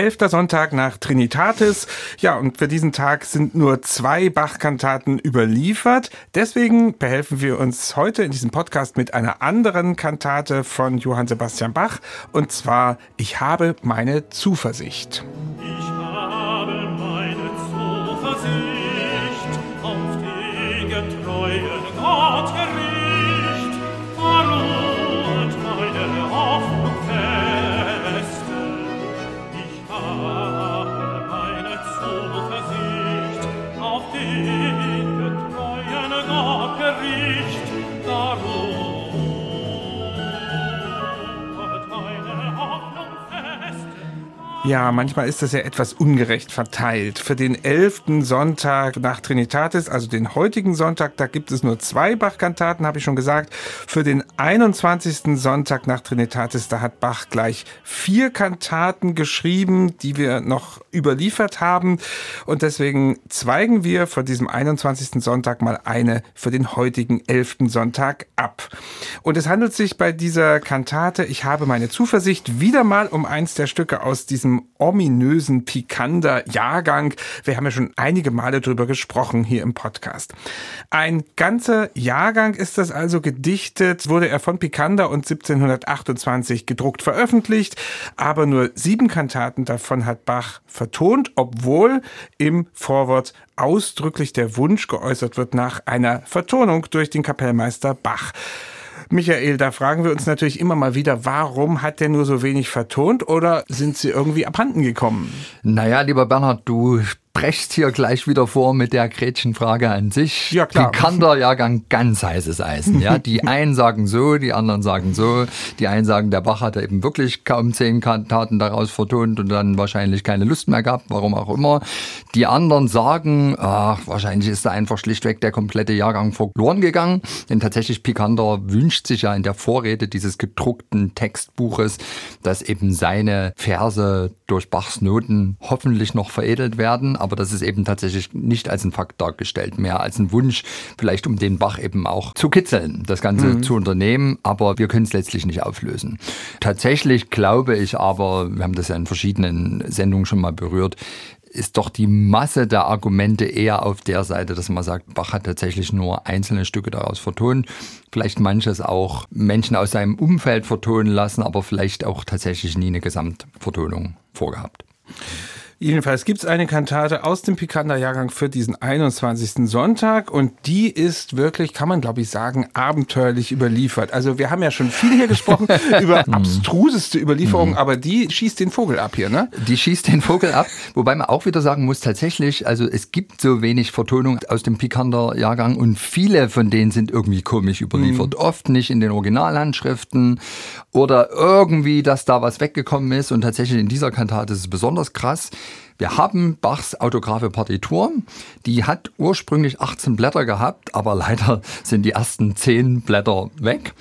elfter Sonntag nach Trinitatis. Ja, und für diesen Tag sind nur zwei Bach-Kantaten überliefert. Deswegen behelfen wir uns heute in diesem Podcast mit einer anderen Kantate von Johann Sebastian Bach. Und zwar Ich habe meine Zuversicht. Ich Ja, manchmal ist das ja etwas ungerecht verteilt. Für den elften Sonntag nach Trinitatis, also den heutigen Sonntag, da gibt es nur zwei Bach-Kantaten, habe ich schon gesagt. Für den 21. Sonntag nach Trinitatis, da hat Bach gleich vier Kantaten geschrieben, die wir noch überliefert haben. Und deswegen zweigen wir von diesem 21. Sonntag mal eine für den heutigen elften Sonntag ab. Und es handelt sich bei dieser Kantate, ich habe meine Zuversicht, wieder mal um eins der Stücke aus diesem ominösen Pikander-Jahrgang. Wir haben ja schon einige Male drüber gesprochen hier im Podcast. Ein ganzer Jahrgang ist das also gedichtet, wurde er von Pikander und 1728 gedruckt veröffentlicht, aber nur sieben Kantaten davon hat Bach vertont, obwohl im Vorwort ausdrücklich der Wunsch geäußert wird nach einer Vertonung durch den Kapellmeister Bach. Michael, da fragen wir uns natürlich immer mal wieder, warum hat der nur so wenig vertont oder sind sie irgendwie abhanden gekommen? Naja, lieber Bernhard, du brechst hier gleich wieder vor mit der Gretchenfrage an sich. Ja, klar. Pikander-Jahrgang, ganz heißes Eisen. Ja, die einen sagen so, die anderen sagen so. Die einen sagen, der Bach hat eben wirklich kaum zehn Kantaten daraus vertont und dann wahrscheinlich keine Lust mehr gehabt, warum auch immer. Die anderen sagen, ach, wahrscheinlich ist da einfach schlichtweg der komplette Jahrgang verloren gegangen. Denn tatsächlich Pikander wünscht sich ja in der Vorrede dieses gedruckten Textbuches, dass eben seine Verse durch Bachs Noten hoffentlich noch veredelt werden aber das ist eben tatsächlich nicht als ein Fakt dargestellt, mehr als ein Wunsch, vielleicht um den Bach eben auch zu kitzeln, das Ganze mhm. zu unternehmen, aber wir können es letztlich nicht auflösen. Tatsächlich glaube ich aber, wir haben das ja in verschiedenen Sendungen schon mal berührt, ist doch die Masse der Argumente eher auf der Seite, dass man sagt, Bach hat tatsächlich nur einzelne Stücke daraus vertont, vielleicht manches auch Menschen aus seinem Umfeld vertonen lassen, aber vielleicht auch tatsächlich nie eine Gesamtvertonung vorgehabt. Jedenfalls gibt es eine Kantate aus dem Pikander-Jahrgang für diesen 21. Sonntag und die ist wirklich, kann man glaube ich sagen, abenteuerlich überliefert. Also wir haben ja schon viel hier gesprochen über Mhm. abstruseste Überlieferungen, aber die schießt den Vogel ab hier, ne? Die schießt den Vogel ab, wobei man auch wieder sagen muss, tatsächlich, also es gibt so wenig Vertonung aus dem Pikander-Jahrgang und viele von denen sind irgendwie komisch überliefert. Oft nicht in den Originalhandschriften oder irgendwie, dass da was weggekommen ist und tatsächlich in dieser Kantate ist es besonders krass. Wir haben Bachs autographe Partitur. Die hat ursprünglich 18 Blätter gehabt, aber leider sind die ersten 10 Blätter weg.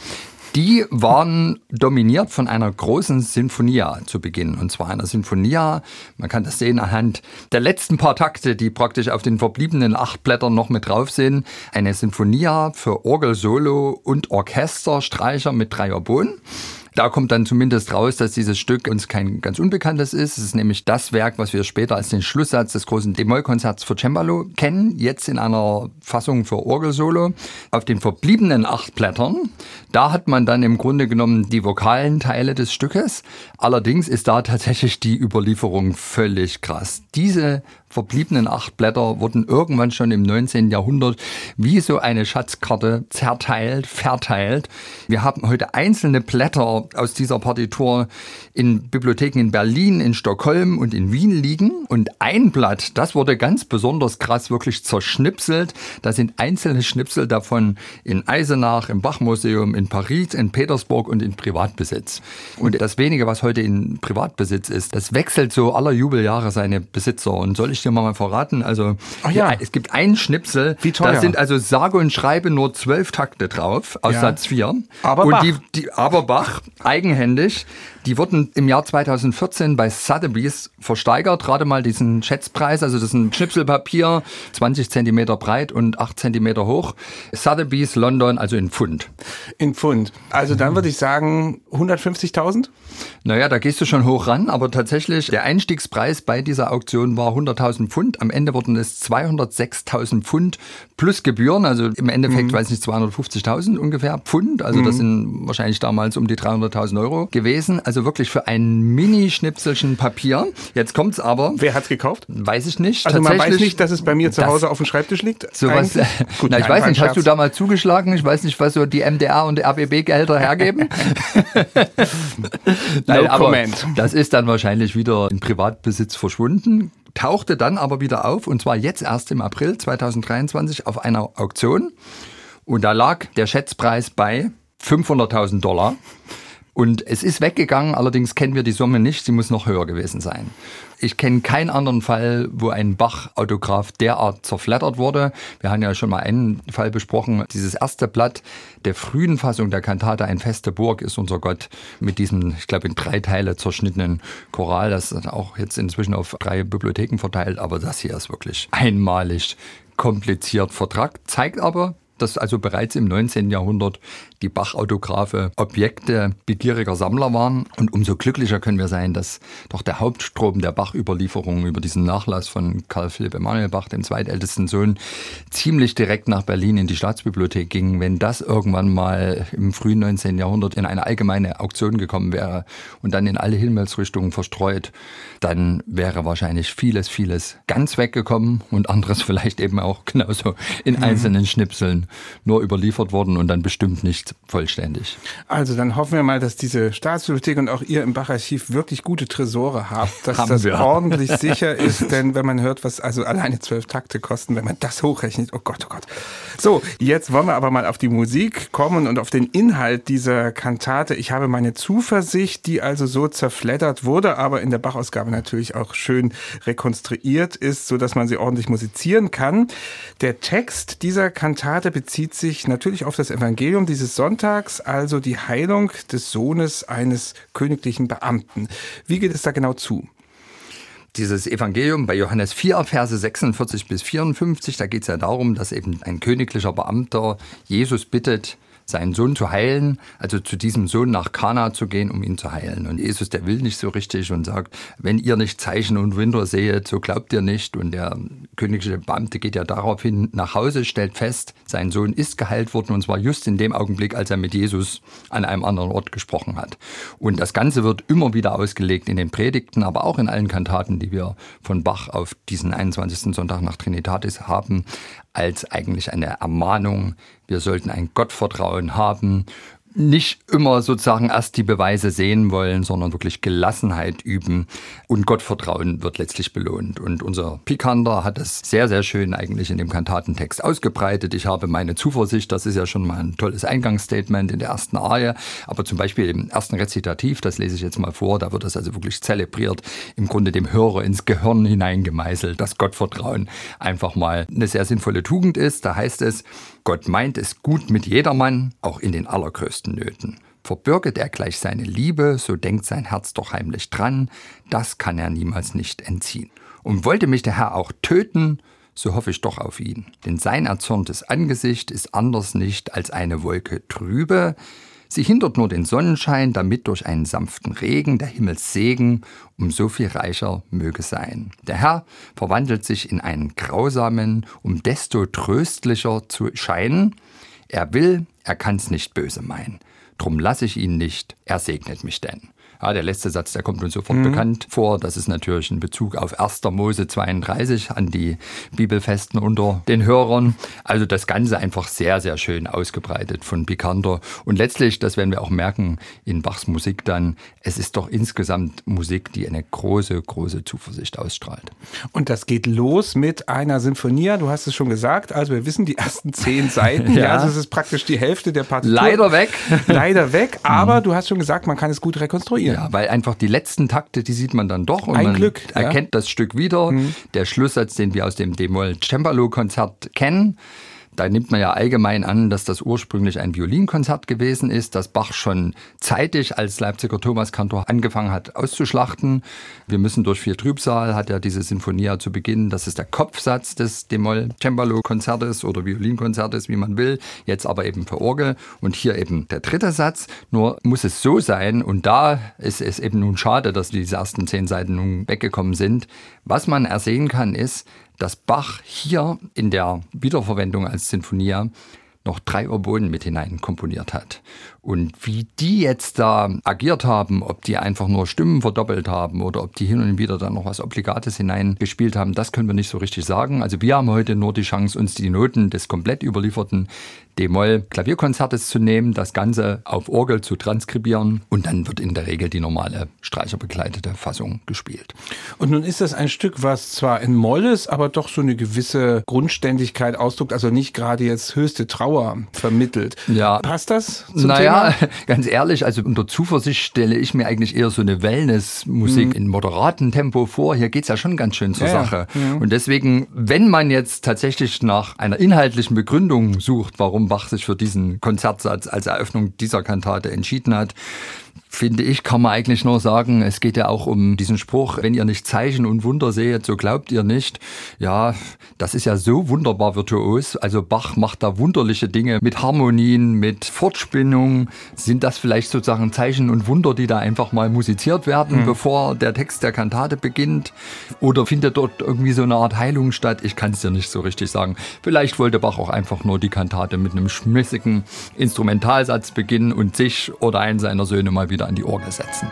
Die waren dominiert von einer großen Sinfonia zu Beginn. Und zwar einer Sinfonia, man kann das sehen anhand der letzten paar Takte, die praktisch auf den verbliebenen acht Blättern noch mit drauf sind. Eine Sinfonia für Orgel, Solo und Orchester, Streicher mit drei Oboen. Da kommt dann zumindest raus, dass dieses Stück uns kein ganz unbekanntes ist. Es ist nämlich das Werk, was wir später als den Schlusssatz des großen D-Moll-Konzerts für Cembalo kennen, jetzt in einer Fassung für Orgelsolo. Auf den verbliebenen acht Blättern, da hat man dann im Grunde genommen die vokalen Teile des Stückes. Allerdings ist da tatsächlich die Überlieferung völlig krass. Diese verbliebenen acht Blätter wurden irgendwann schon im 19. Jahrhundert wie so eine Schatzkarte zerteilt, verteilt. Wir haben heute einzelne Blätter aus dieser Partitur in Bibliotheken in Berlin, in Stockholm und in Wien liegen. Und ein Blatt, das wurde ganz besonders krass wirklich zerschnipselt. Da sind einzelne Schnipsel davon in Eisenach, im Bachmuseum, in Paris, in Petersburg und in Privatbesitz. Und das wenige, was heute in Privatbesitz ist, das wechselt so aller Jubeljahre seine Besitzer. Und soll ich dir mal verraten? Also Ach ja. es gibt ein Schnipsel, Wie teuer? da sind also sage und schreibe nur zwölf Takte drauf aus Ja. Satz 4. Aber und Bach. Die, die, aber Bach, eigenhändig, Die wurden im Jahr 2014 bei Sotheby's versteigert, gerade mal diesen Schätzpreis. Also das ist ein Schnipselpapier, 20 Zentimeter breit und 8 Zentimeter hoch. Sotheby's London, also in Pfund. In Pfund. Also dann würde ich sagen 150.000? Naja, da gehst du schon hoch ran, aber tatsächlich der Einstiegspreis bei dieser Auktion war 100.000 Pfund. Am Ende wurden es 206.000 Pfund plus Gebühren, also im Endeffekt, weiß nicht, 250.000 ungefähr Pfund. Also das sind wahrscheinlich damals um die 300.000 Euro gewesen. Also wirklich für ein Mini-Schnipselchen Papier. Jetzt kommt's aber. Wer hat's gekauft? Weiß ich nicht. Also man weiß nicht, dass es bei mir zu Hause auf dem Schreibtisch liegt? Sowas? Gut, na, ich weiß nicht, hast du Scherz. da mal zugeschlagen? Ich weiß nicht, was so die MDR und RBB-Gehälter hergeben. Nein, No aber comment. das ist dann wahrscheinlich wieder in Privatbesitz verschwunden, tauchte dann aber wieder auf und zwar jetzt erst im April 2023 auf einer Auktion und da lag der Schätzpreis bei 500.000 Dollar. Und es ist weggegangen, allerdings kennen wir die Summe nicht, sie muss noch höher gewesen sein. Ich kenne keinen anderen Fall, wo ein Bach-Autograph derart zerflattert wurde. Wir haben ja schon mal einen Fall besprochen. Dieses erste Blatt der frühen Fassung der Kantate Ein feste Burg ist unser Gott mit diesem, ich glaube, in drei Teile zerschnittenen Choral. Das ist auch jetzt inzwischen auf drei Bibliotheken verteilt, aber das hier ist wirklich einmalig kompliziert vertragt. Zeigt aber, dass also bereits im 19. Jahrhundert die Bach-Autographe Objekte begieriger Sammler waren. Und umso glücklicher können wir sein, dass doch der Hauptstrom der Bach-Überlieferung über diesen Nachlass von Karl Philipp Emanuel Bach, dem zweitältesten Sohn, ziemlich direkt nach Berlin in die Staatsbibliothek ging. Wenn das irgendwann mal im frühen 19. Jahrhundert in eine allgemeine Auktion gekommen wäre und dann in alle Himmelsrichtungen verstreut, dann wäre wahrscheinlich vieles, vieles ganz weggekommen und anderes vielleicht eben auch genauso in einzelnen Schnipseln nur überliefert worden und dann bestimmt nicht vollständig. Also dann hoffen wir mal, dass diese Staatsbibliothek und auch ihr im Bacharchiv wirklich gute Tresore habt, dass Haben das wir. ordentlich sicher ist, denn wenn man hört, was also alleine zwölf Takte kosten, wenn man das hochrechnet, oh Gott, oh Gott. So, jetzt wollen wir aber mal auf die Musik kommen und auf den Inhalt dieser Kantate. Ich habe meine Zuversicht, die also so zerfleddert wurde, aber in der Bachausgabe natürlich auch schön rekonstruiert ist, so dass man sie ordentlich musizieren kann. Der Text dieser Kantate bezieht sich natürlich auf das Evangelium dieses Sonntags, also die Heilung des Sohnes eines königlichen Beamten. Wie geht es da genau zu? Dieses Evangelium bei Johannes 4, Verse 46 bis 54, da geht es ja darum, dass eben ein königlicher Beamter Jesus bittet, seinen Sohn zu heilen, also zu diesem Sohn nach Kana zu gehen, um ihn zu heilen. Und Jesus, der will nicht so richtig und sagt, wenn ihr nicht Zeichen und Wunder seht, so glaubt ihr nicht. Und der königliche Beamte geht ja daraufhin nach Hause, stellt fest, sein Sohn ist geheilt worden und zwar just in dem Augenblick, als er mit Jesus an einem anderen Ort gesprochen hat. Und das Ganze wird immer wieder ausgelegt in den Predigten, aber auch in allen Kantaten, die wir von Bach auf diesen 21. Sonntag nach Trinitatis haben, als eigentlich eine Ermahnung. Wir sollten ein Gottvertrauen haben, nicht immer sozusagen erst die Beweise sehen wollen, sondern wirklich Gelassenheit üben und Gottvertrauen wird letztlich belohnt. Und unser Pikander hat es sehr, sehr schön eigentlich in dem Kantatentext ausgebreitet. Ich habe meine Zuversicht, das ist ja schon mal ein tolles Eingangsstatement in der ersten Arie, aber zum Beispiel im ersten Rezitativ, das lese ich jetzt mal vor, da wird das also wirklich zelebriert, im Grunde dem Hörer ins Gehirn hineingemeißelt, dass Gottvertrauen einfach mal eine sehr sinnvolle Tugend ist. Da heißt es, Gott meint es gut mit jedermann, auch in den allergrößten Nöten. Verbürget er gleich seine Liebe, so denkt sein Herz doch heimlich dran, das kann er niemals nicht entziehen. Und wollte mich der Herr auch töten, so hoffe ich doch auf ihn. Denn sein erzürntes Angesicht ist anders nicht als eine Wolke trübe, Sie hindert nur den Sonnenschein, damit durch einen sanften Regen der Himmelssegen um so viel reicher möge sein. Der Herr verwandelt sich in einen grausamen, um desto tröstlicher zu scheinen. Er will, er kann's nicht böse meinen. Drum lass ich ihn nicht, er segnet mich denn. Ja, der letzte Satz, der kommt uns sofort bekannt vor. Das ist natürlich ein Bezug auf 1. Mose 32 an die Bibelfesten unter den Hörern. Also das Ganze einfach sehr, sehr schön ausgebreitet von Picander. Und letztlich, das werden wir auch merken in Bachs Musik dann, es ist doch insgesamt Musik, die eine große, große Zuversicht ausstrahlt. Und das geht los mit einer Sinfonia, du hast es schon gesagt. Also wir wissen die ersten zehn Seiten. ja. Ja. also es ist praktisch die Hälfte der Partitur. Leider weg. Leider weg, aber du hast schon gesagt, man kann es gut rekonstruieren. Ja, weil einfach die letzten Takte, die sieht man dann doch und Ein man Glück, ja. Mhm. erkennt das Stück wieder. Der Schlusssatz, den wir aus dem D-Moll Cembalo Konzert kennen, Da nimmt man ja allgemein an, dass das ursprünglich ein Violinkonzert gewesen ist, das Bach schon zeitig als Leipziger Thomaskantor angefangen hat auszuschlachten. Wir müssen durch viel Trübsal, hat er diese Sinfonie ja zu Beginn, das ist der Kopfsatz des D-Moll-Cembalo-Konzertes oder Violinkonzertes, wie man will, jetzt aber eben für Orgel und hier eben der dritte Satz. Nur muss es so sein und da ist es eben nun schade, dass diese ersten zehn Seiten nun weggekommen sind. Was man ersehen kann, ist, dass Bach hier in der Wiederverwendung als Sinfonia noch drei Oboen mit hinein komponiert hat. Und wie die jetzt da agiert haben, ob die einfach nur Stimmen verdoppelt haben oder ob die hin und wieder dann noch was Obligates hineingespielt haben, das können wir nicht so richtig sagen. Also wir haben heute nur die Chance, uns die Noten des komplett überlieferten D-Moll-Klavierkonzertes zu nehmen, das Ganze auf Orgel zu transkribieren und dann wird in der Regel die normale streicherbegleitete Fassung gespielt. Und nun ist das ein Stück, was zwar in Moll ist, aber doch so eine gewisse Grundständigkeit ausdrückt, also nicht gerade jetzt höchste Trauer vermittelt. Ja. Passt das zum naja, Thema? ganz ehrlich, also unter Zuversicht stelle ich mir eigentlich eher so eine Wellness-Musik in moderatem Tempo vor. Hier geht's ja schon ganz schön zur Ja, ja. Sache. Und deswegen, wenn man jetzt tatsächlich nach einer inhaltlichen Begründung sucht, warum Bach sich für diesen Konzertsatz als Eröffnung dieser Kantate entschieden hat, finde ich, kann man eigentlich nur sagen, es geht ja auch um diesen Spruch, wenn ihr nicht Zeichen und Wunder seht, so glaubt ihr nicht. Ja, das ist ja so wunderbar virtuos. Also Bach macht da wunderliche Dinge mit Harmonien, mit Fortspinnung. Sind das vielleicht sozusagen Zeichen und Wunder, die da einfach mal musiziert werden, bevor der Text der Kantate beginnt? Oder findet dort irgendwie so eine Art Heilung statt? Ich kann es dir nicht so richtig sagen. Vielleicht wollte Bach auch einfach nur die Kantate mit einem schmissigen Instrumentalsatz beginnen und sich oder einen seiner Söhne mal wieder an die Orgel setzen.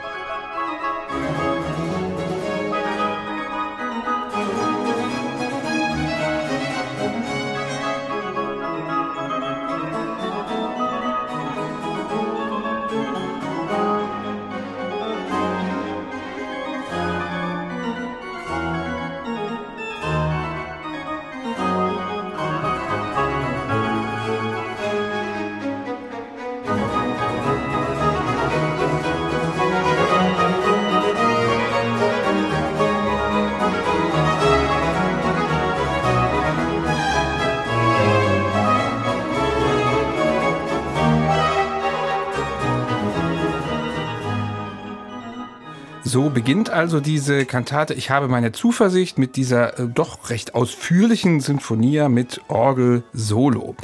So beginnt also diese Kantate. Ich habe meine Zuversicht mit dieser äh, doch recht ausführlichen Sinfonia mit Orgel Solo.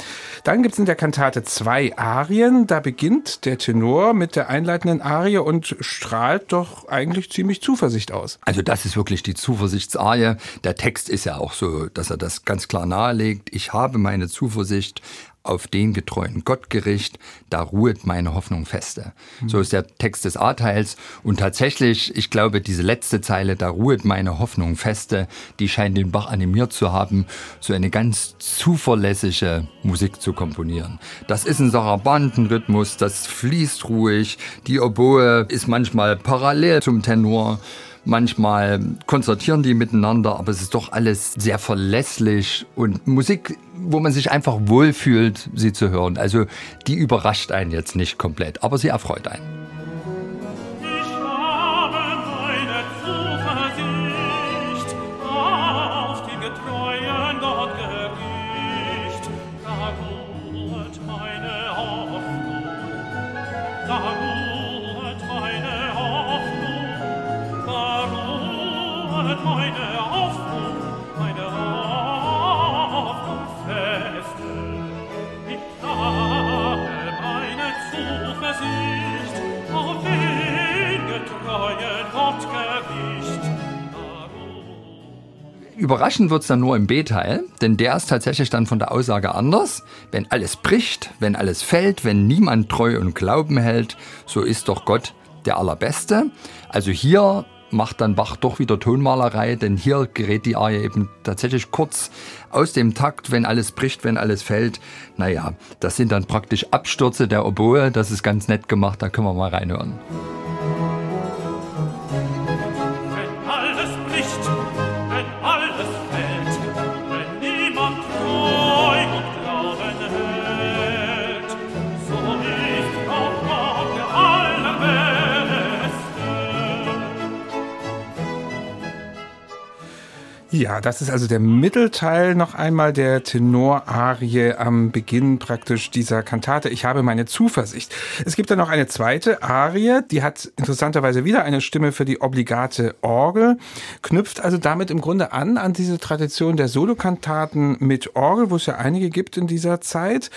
Dann gibt es in der Kantate zwei Arien. Da beginnt der Tenor mit der einleitenden Arie und strahlt doch eigentlich ziemlich Zuversicht aus. Also das ist wirklich die Zuversichtsarie. Der Text ist ja auch so, dass er das ganz klar nahelegt. Ich habe meine Zuversicht auf den getreuen Gott gericht, da ruhet meine Hoffnung feste. So ist der Text des A-Teils. Und tatsächlich, ich glaube, diese letzte Zeile, da ruhet meine Hoffnung feste, die scheint den Bach animiert zu haben, so eine ganz zuverlässige Musik zu komponieren. Das ist ein Sarabantenrhythmus, das fließt ruhig, die Oboe ist manchmal parallel zum Tenor. Manchmal konzertieren die miteinander, aber es ist doch alles sehr verlässlich und Musik, wo man sich einfach wohlfühlt, sie zu hören. Also die überrascht einen jetzt nicht komplett, aber sie erfreut einen. Überraschend wird's dann nur im B-Teil, denn der ist tatsächlich dann von der Aussage anders. Wenn alles bricht, wenn alles fällt, wenn niemand treu und Glauben hält, so ist doch Gott der Allerbeste. Also hier macht dann Bach doch wieder Tonmalerei, denn hier gerät die Arie eben tatsächlich kurz aus dem Takt, wenn alles bricht, wenn alles fällt. Naja, das sind dann praktisch Abstürze der Oboe, das ist ganz nett gemacht, da können wir mal reinhören. Ja, das ist also der Mittelteil noch einmal der Tenorarie am Beginn praktisch dieser Kantate. Ich habe meine Zuversicht. Es gibt dann noch eine zweite Arie, die hat interessanterweise wieder eine Stimme für die obligate Orgel, knüpft also damit im Grunde an an diese Tradition der Solokantaten mit Orgel, wo es ja einige gibt in dieser Zeit.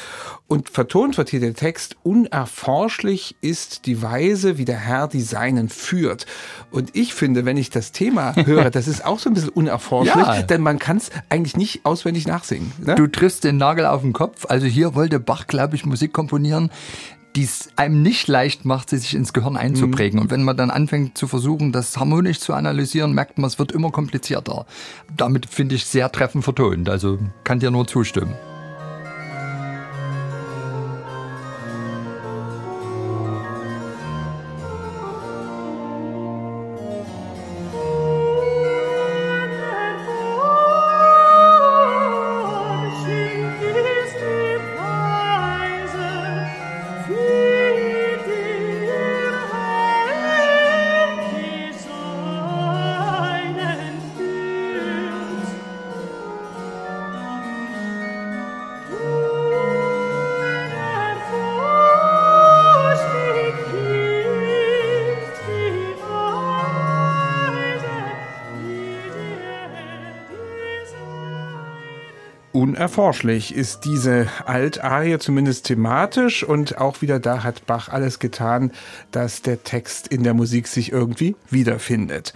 Und vertont wird hier der Text, unerforschlich ist die Weise, wie der Herr die Seinen führt. Und ich finde, wenn ich das Thema höre, das ist auch so ein bisschen unerforschlich, ja. denn man kann es eigentlich nicht auswendig nachsingen. Ne? Du triffst den Nagel auf den Kopf. Also hier wollte Bach, glaube ich, Musik komponieren, die es einem nicht leicht macht, sie sich ins Gehirn einzuprägen. Mhm. Und wenn man dann anfängt zu versuchen, das harmonisch zu analysieren, merkt man, es wird immer komplizierter. Damit finde ich sehr treffend vertont. Also kann dir nur zustimmen. Unerforschlich ist diese Altarie zumindest thematisch und auch wieder da hat Bach alles getan, dass der Text in der Musik sich irgendwie wiederfindet.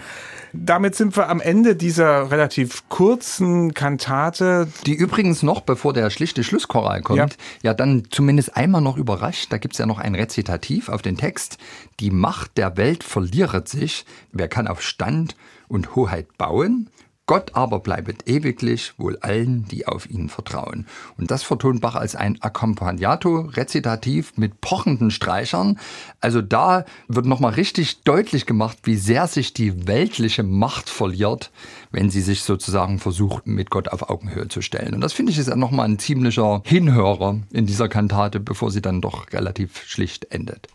Damit sind wir am Ende dieser relativ kurzen Kantate. Die übrigens noch, bevor der schlichte Schlusschoral kommt, ja, ja dann zumindest einmal noch überrascht. Da gibt es ja noch ein Rezitativ auf den Text. Die Macht der Welt verliert sich. Wer kann auf Stand und Hoheit bauen? Gott aber bleibet ewiglich, wohl allen, die auf ihn vertrauen. Und das vertont Bach als ein Accompagnato rezitativ mit pochenden Streichern. Also da wird nochmal richtig deutlich gemacht, wie sehr sich die weltliche Macht verliert, wenn sie sich sozusagen versucht, mit Gott auf Augenhöhe zu stellen. Und das finde ich ist nochmal ein ziemlicher Hinhörer in dieser Kantate, bevor sie dann doch relativ schlicht endet.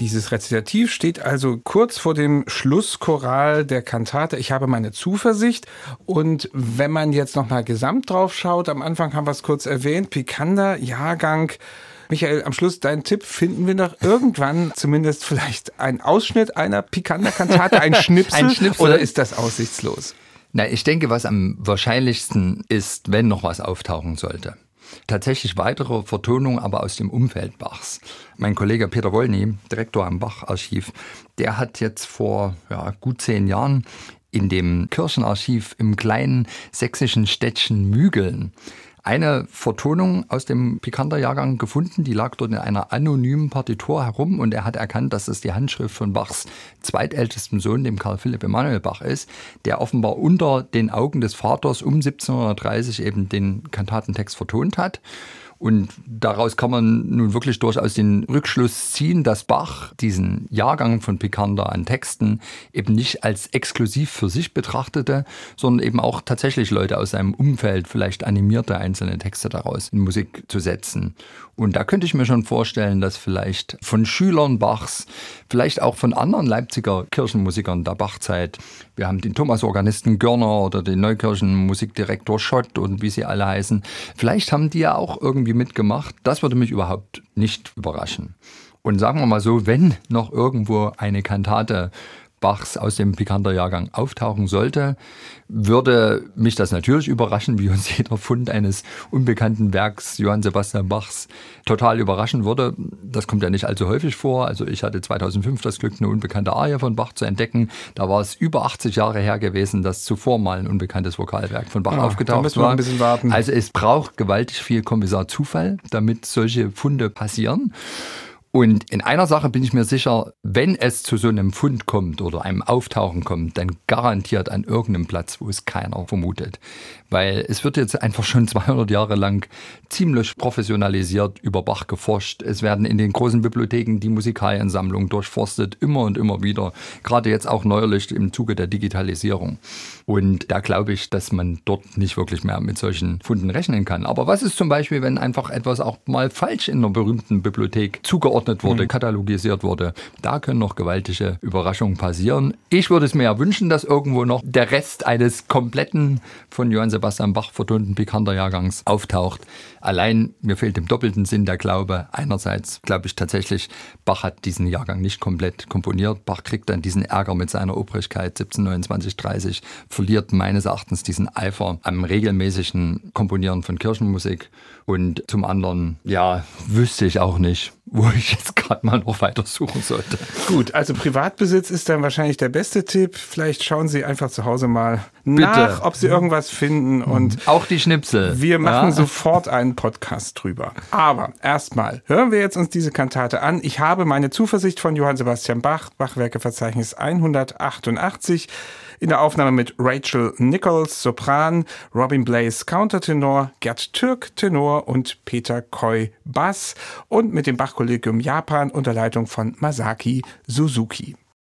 Dieses Rezitativ steht also kurz vor dem Schlusschoral der Kantate. Ich habe meine Zuversicht. Und wenn man jetzt noch mal gesamt drauf schaut, am Anfang haben wir es kurz erwähnt, Pikander, Jahrgang. Michael, am Schluss dein Tipp, finden wir noch irgendwann zumindest vielleicht einen Ausschnitt einer Pikander-Kantate, ein Schnipsel, ein Schnipsel, oder ist das aussichtslos? Na, ich denke, was am wahrscheinlichsten ist, wenn noch was auftauchen sollte tatsächlich weitere Vertonungen, aber aus dem Umfeld Bachs. Mein Kollege Peter Wollny, Direktor am Bach-Archiv, der hat jetzt vor ja, gut zehn Jahren in dem Kirchenarchiv im kleinen sächsischen Städtchen Mügeln eine Vertonung aus dem Pikanter-Jahrgang gefunden, die lag dort in einer anonymen Partitur herum und er hat erkannt, dass es die Handschrift von Bachs zweitältesten Sohn, dem Karl Philipp Emanuel Bach ist, der offenbar unter den Augen des Vaters um 1730 eben den Kantatentext vertont hat. Und daraus kann man nun wirklich durchaus den Rückschluss ziehen, dass Bach diesen Jahrgang von Picander an Texten eben nicht als exklusiv für sich betrachtete, sondern eben auch tatsächlich Leute aus seinem Umfeld vielleicht animierte, einzelne Texte daraus in Musik zu setzen. Und da könnte ich mir schon vorstellen, dass vielleicht von Schülern Bachs, vielleicht auch von anderen Leipziger Kirchenmusikern der Bachzeit, wir haben den Thomas-Organisten Görner oder den Neukirchen-Musikdirektor Schott und wie sie alle heißen, vielleicht haben die ja auch irgendwie mitgemacht. Das würde mich überhaupt nicht überraschen. Und sagen wir mal so, wenn noch irgendwo eine Kantate Bachs aus dem Pikanter-Jahrgang auftauchen sollte, würde mich das natürlich überraschen, wie uns jeder Fund eines unbekannten Werks Johann Sebastian Bachs total überraschen würde. Das kommt ja nicht allzu häufig vor. Also ich hatte 2005 das Glück, eine unbekannte Arie von Bach zu entdecken. Da war es über 80 Jahre her gewesen, dass zuvor mal ein unbekanntes Vokalwerk von Bach Ah, aufgetaucht war. Also es braucht gewaltig viel Kommissar Zufall, damit solche Funde passieren. Und in einer Sache bin ich mir sicher, wenn es zu so einem Fund kommt oder einem Auftauchen kommt, dann garantiert an irgendeinem Platz, wo es keiner vermutet. Weil es wird jetzt einfach schon 200 Jahre lang ziemlich professionalisiert über Bach geforscht. Es werden in den großen Bibliotheken die Musikaliensammlungen durchforstet, immer und immer wieder. Gerade jetzt auch neuerlich im Zuge der Digitalisierung. Und da glaube ich, dass man dort nicht wirklich mehr mit solchen Funden rechnen kann. Aber was ist zum Beispiel, wenn einfach etwas auch mal falsch in einer berühmten Bibliothek zugeordnet wurde, katalogisiert wurde? Da können noch gewaltige Überraschungen passieren. Ich würde es mir ja wünschen, dass irgendwo noch der Rest eines kompletten von Johann Sebastian Bach vertonten Pikanter-Jahrgangs auftaucht. Allein mir fehlt im doppelten Sinn der Glaube. Einerseits glaube ich tatsächlich, Bach hat diesen Jahrgang nicht komplett komponiert. Bach kriegt dann diesen Ärger mit seiner Obrigkeit 1729, 30, verliert meines Erachtens diesen Eifer am regelmäßigen Komponieren von Kirchenmusik. Und zum anderen, ja, wüsste ich auch nicht, wo ich jetzt gerade mal noch weiter suchen sollte. Gut, also Privatbesitz ist dann wahrscheinlich der beste Tipp. Vielleicht schauen Sie einfach zu Hause mal nach, ob Sie irgendwas finden und Auch die Schnipsel. wir machen ja? sofort einen Podcast drüber. Aber erstmal hören wir jetzt uns diese Kantate an. Ich habe meine Zuversicht von Johann Sebastian Bach, Bachwerkeverzeichnis 188 in der Aufnahme mit Rachel Nichols, Sopran, Robin Blaze, Countertenor, Gerd Türk, Tenor und Peter Koi, Bass und mit dem Bachkollegium Japan unter Leitung von Masaki Suzuki.